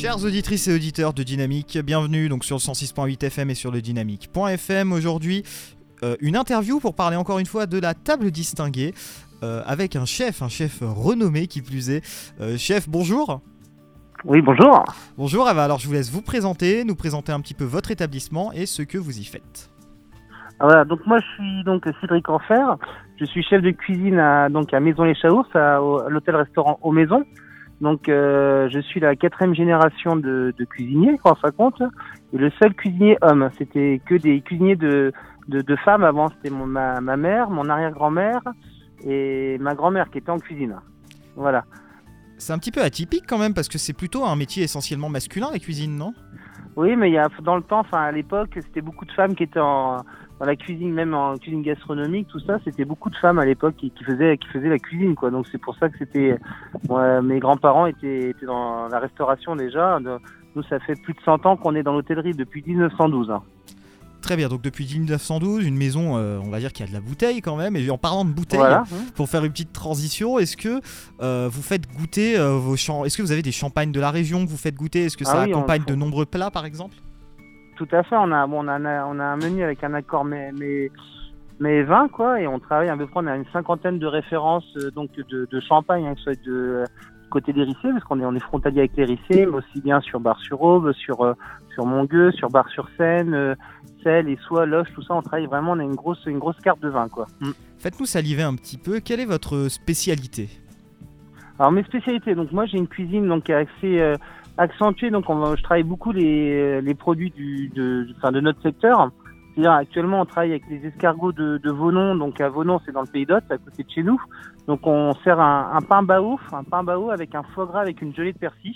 Chers auditrices et auditeurs de Dynamique, bienvenue donc sur le 106.8 FM et sur le dynamique.fm. Aujourd'hui, euh, une interview pour parler encore une fois de la table distinguée euh, avec un chef, un chef renommé qui plus est. Euh, chef, bonjour. Oui, bonjour. Bonjour Ava, alors je vous laisse vous présenter, nous présenter un petit peu votre établissement et ce que vous y faites. Ah, voilà, donc moi je suis donc Cédric Enfer, je suis chef de cuisine à, donc à Maison Les Chaours, à, à l'hôtel-restaurant Aux Maisons. Donc euh, je suis la quatrième génération de, de cuisiniers, quand ça compte, et le seul cuisinier homme. C'était que des cuisiniers de, de, de femmes avant, c'était mon, ma, ma mère, mon arrière-grand-mère et ma grand-mère qui était en cuisine. Voilà. C'est un petit peu atypique quand même parce que c'est plutôt un métier essentiellement masculin la cuisine, non? Oui, mais il y a dans le temps, enfin à l'époque, c'était beaucoup de femmes qui étaient en, dans la cuisine, même en cuisine gastronomique, tout ça, c'était beaucoup de femmes à l'époque qui, qui faisaient qui faisaient la cuisine, quoi. Donc c'est pour ça que c'était, moi, mes grands-parents étaient, étaient dans la restauration déjà. Nous, ça fait plus de 100 ans qu'on est dans l'hôtellerie depuis 1912. hein. Très bien, donc depuis 1912, une maison, euh, on va dire qu'il y a de la bouteille quand même. Et en parlant de bouteille, Voilà. pour faire une petite transition, est-ce que euh, vous faites goûter euh, vos champs Est-ce que vous avez des champagnes de la région que vous faites goûter? Est-ce que Ah ça on- accompagne de nombreux plats par exemple? Tout à fait. On a, bon, on a, un- on a un menu avec un accord mais, mais, mais 20 quoi, et on travaille à peu près. On a une cinquantaine de références euh, donc de, de champagne, hein, que ce soit de euh, côté des Rissés, parce qu'on est on est frontalier avec les Rissés, mais aussi bien sur Bar-sur-Aube, sur euh, sur Montgueux, sur Bar-sur-Seine, euh, et Soie, Loche, tout ça. On travaille vraiment. On a une grosse une grosse carte de vin quoi. Mm. Faites-nous saliver un petit peu. Quelle est votre spécialité? Alors mes spécialités, donc moi j'ai une cuisine donc assez euh, accentuée, donc on je travaille beaucoup les, les produits du, de, enfin, de notre secteur. C'est-à-dire actuellement on travaille avec les escargots de, de Vonon, donc à Vonon c'est dans le pays d'Hôte, c'est à côté de chez nous. Donc on sert un, pain bao, un pain bao avec un foie gras avec une gelée de persil.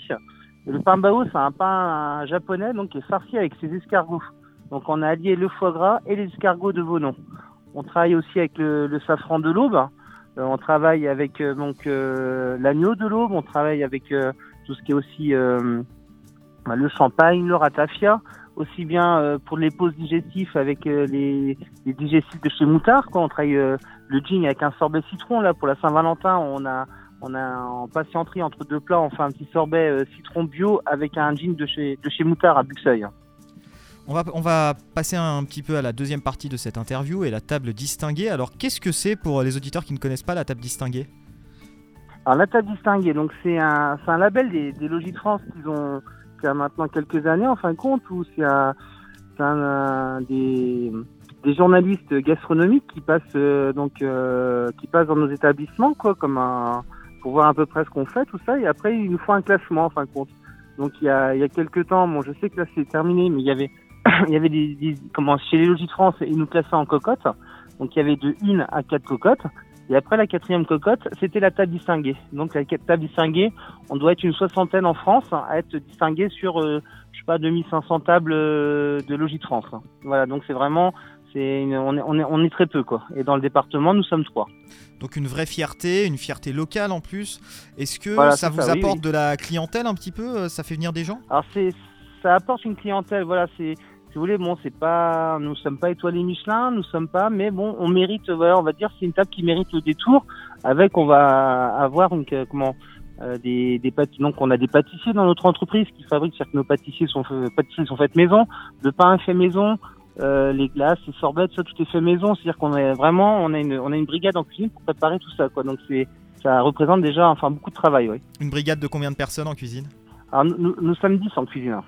Le pain bao c'est un pain japonais donc qui est farci avec ses escargots. Donc on a allié le foie gras et les escargots de Vonon. On travaille aussi avec le, safran de l'Aube. Euh, on travaille avec euh, donc euh, l'agneau de l'Aube, on travaille avec tout ce qui est aussi euh, bah, le champagne, le ratafia, aussi bien euh, pour les pauses digestifs avec euh, les, digestifs de chez Moutard. Quoi. On travaille le gin avec un sorbet citron là pour la Saint-Valentin. On a on a en patienterie entre deux plats, on fait un petit sorbet citron bio avec un gin de chez de chez Moutard à Buxeuil. on va, on va passer un petit peu à la deuxième partie de cette interview et la table distinguée. Alors qu'est-ce que c'est pour les auditeurs qui ne connaissent pas la table distinguée? Alors la table distinguée, donc c'est un, un label des, des logis de France qu'ils ont qui a maintenant quelques années en fin de compte, où c'est un, un, un des, des journalistes gastronomiques qui passent euh, donc euh, qui passent dans nos établissements quoi, comme un pour voir à peu près ce qu'on fait tout ça, et après ils nous font un classement en fin de compte. Donc il y a il y a quelques temps, bon je sais que là c'est terminé, mais il y avait il y avait des, comment chez les logis de France ils nous classaient en cocotte, donc il y avait de une à quatre cocottes. Et après la quatrième cocotte, c'était la table distinguée. Donc la table distinguée, on doit être une soixantaine en France à être distingué sur, euh, je sais pas, 2500 tables euh, de logis de France. Voilà, donc c'est vraiment, c'est une- on, est, on, est, on est très peu quoi. Et dans le département, nous sommes trois. Donc une vraie fierté, une fierté locale en plus. Est-ce que Voilà, ça vous ça, apporte oui. de la clientèle un petit peu euh, Ça fait venir des gens? Alors c'est, ça apporte une clientèle. Voilà, c'est, si vous voulez, bon, c'est pas, nous sommes pas étoilés Michelin, nous sommes pas, mais bon, on mérite, voilà, on va dire, c'est une table qui mérite le détour. Avec, on va avoir une, que- comment, euh, des, des donc on a des pâtissiers dans notre entreprise qui fabriquent, c'est-à-dire que nos pâtissiers sont, pâtissiers sont faits maison, le pain est fait maison, euh, les glaces, les sorbets, tout ça, tout est fait maison. C'est-à-dire qu'on est vraiment, on a une, on a une brigade en cuisine pour préparer tout ça, quoi. Donc c'est, ça représente déjà, enfin, beaucoup de travail, oui. Une brigade de combien de personnes en cuisine? Alors nous, nous, nous sommes 10 en cuisine. hein.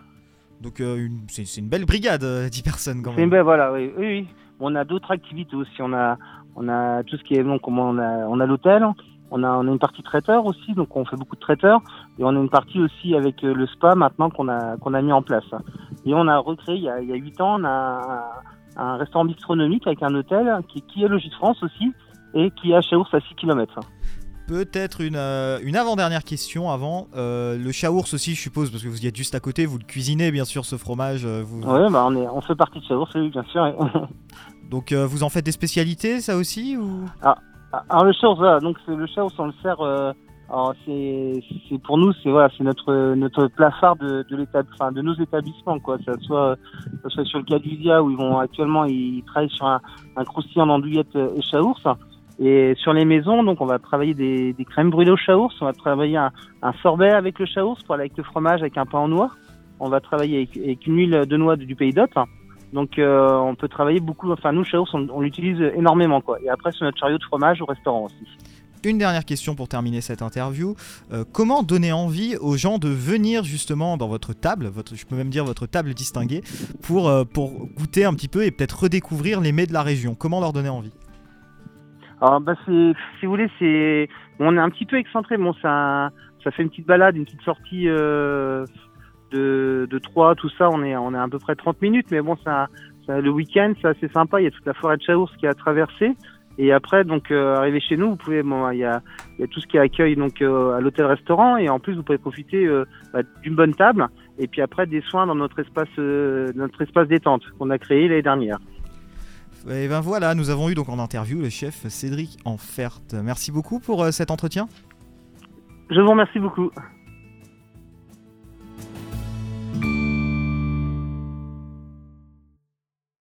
Donc euh, c'est une belle brigade, euh, 10 personnes quand même. belle, voilà, oui, oui, oui. On a d'autres activités aussi. On a, on a tout ce qui est donc on a, on a l'hôtel. On a, on a une partie traiteur aussi, donc on fait beaucoup de traiteurs. Et on a une partie aussi avec euh, le spa maintenant qu'on a, qu'on a mis en place. Et on a recréé il y a, il y a 8 ans, on a un, un restaurant bistronomique avec un hôtel qui, qui est Logis de France aussi et qui est à Chaours à 6 km. Peut-être une, euh, une avant-dernière question avant. Euh, le chaours aussi, je suppose, parce que vous y êtes juste à côté, vous le cuisinez bien sûr ce fromage. euh, vous... Ouais, bah on est, on fait partie de Chaours, oui, bien sûr. Donc euh, vous en faites des spécialités, ça aussi ou... Alors le Chaours, voilà, donc c'est le Chaours, on le sert. Euh, alors c'est, c'est pour nous, c'est voilà, c'est notre notre plat phare de de l'étab, enfin de nos établissements quoi. Ça soit ça soit sur le Cadusia où ils vont actuellement ils travaillent sur un, un croustillant d'andouillette et Chaours. Et sur les maisons, donc on va travailler des, crèmes brûlées au chaours, on va travailler un, sorbet avec le chaours pour aller avec le fromage avec un pain en noix. On va travailler avec, une huile de noix du pays d'Hôte. Donc euh, on peut travailler beaucoup, enfin nous chaours on, on l'utilise énormément quoi. Et après sur notre chariot de fromage au restaurant aussi. Une dernière question pour terminer cette interview. Euh, comment donner envie aux gens de venir justement dans votre table, votre, je peux même dire votre table distinguée, pour, euh, pour goûter un petit peu et peut-être redécouvrir les mets de la région? Comment leur donner envie? Alors bah si vous voulez, c'est, on est un petit peu excentré. Bon, ça, ça fait une petite balade, une petite sortie euh, de, de Troyes, tout ça. On est, on est à peu près 30 minutes, mais bon, ça, ça le week-end, c'est assez sympa. Il y a toute la forêt de Chaours qui est à traverser. Et après, donc, euh, arriver chez nous, vous pouvez, bon, il y a, il y a tout ce qui accueille donc euh, à l'hôtel-restaurant, et en plus, vous pouvez profiter euh, bah, d'une bonne table, et puis après des soins dans notre espace, euh, notre espace détente qu'on a créé l'année dernière. Et ben voilà, nous avons eu donc en interview le chef Cédric Enfert. Merci beaucoup pour euh, cet entretien. Je vous remercie beaucoup.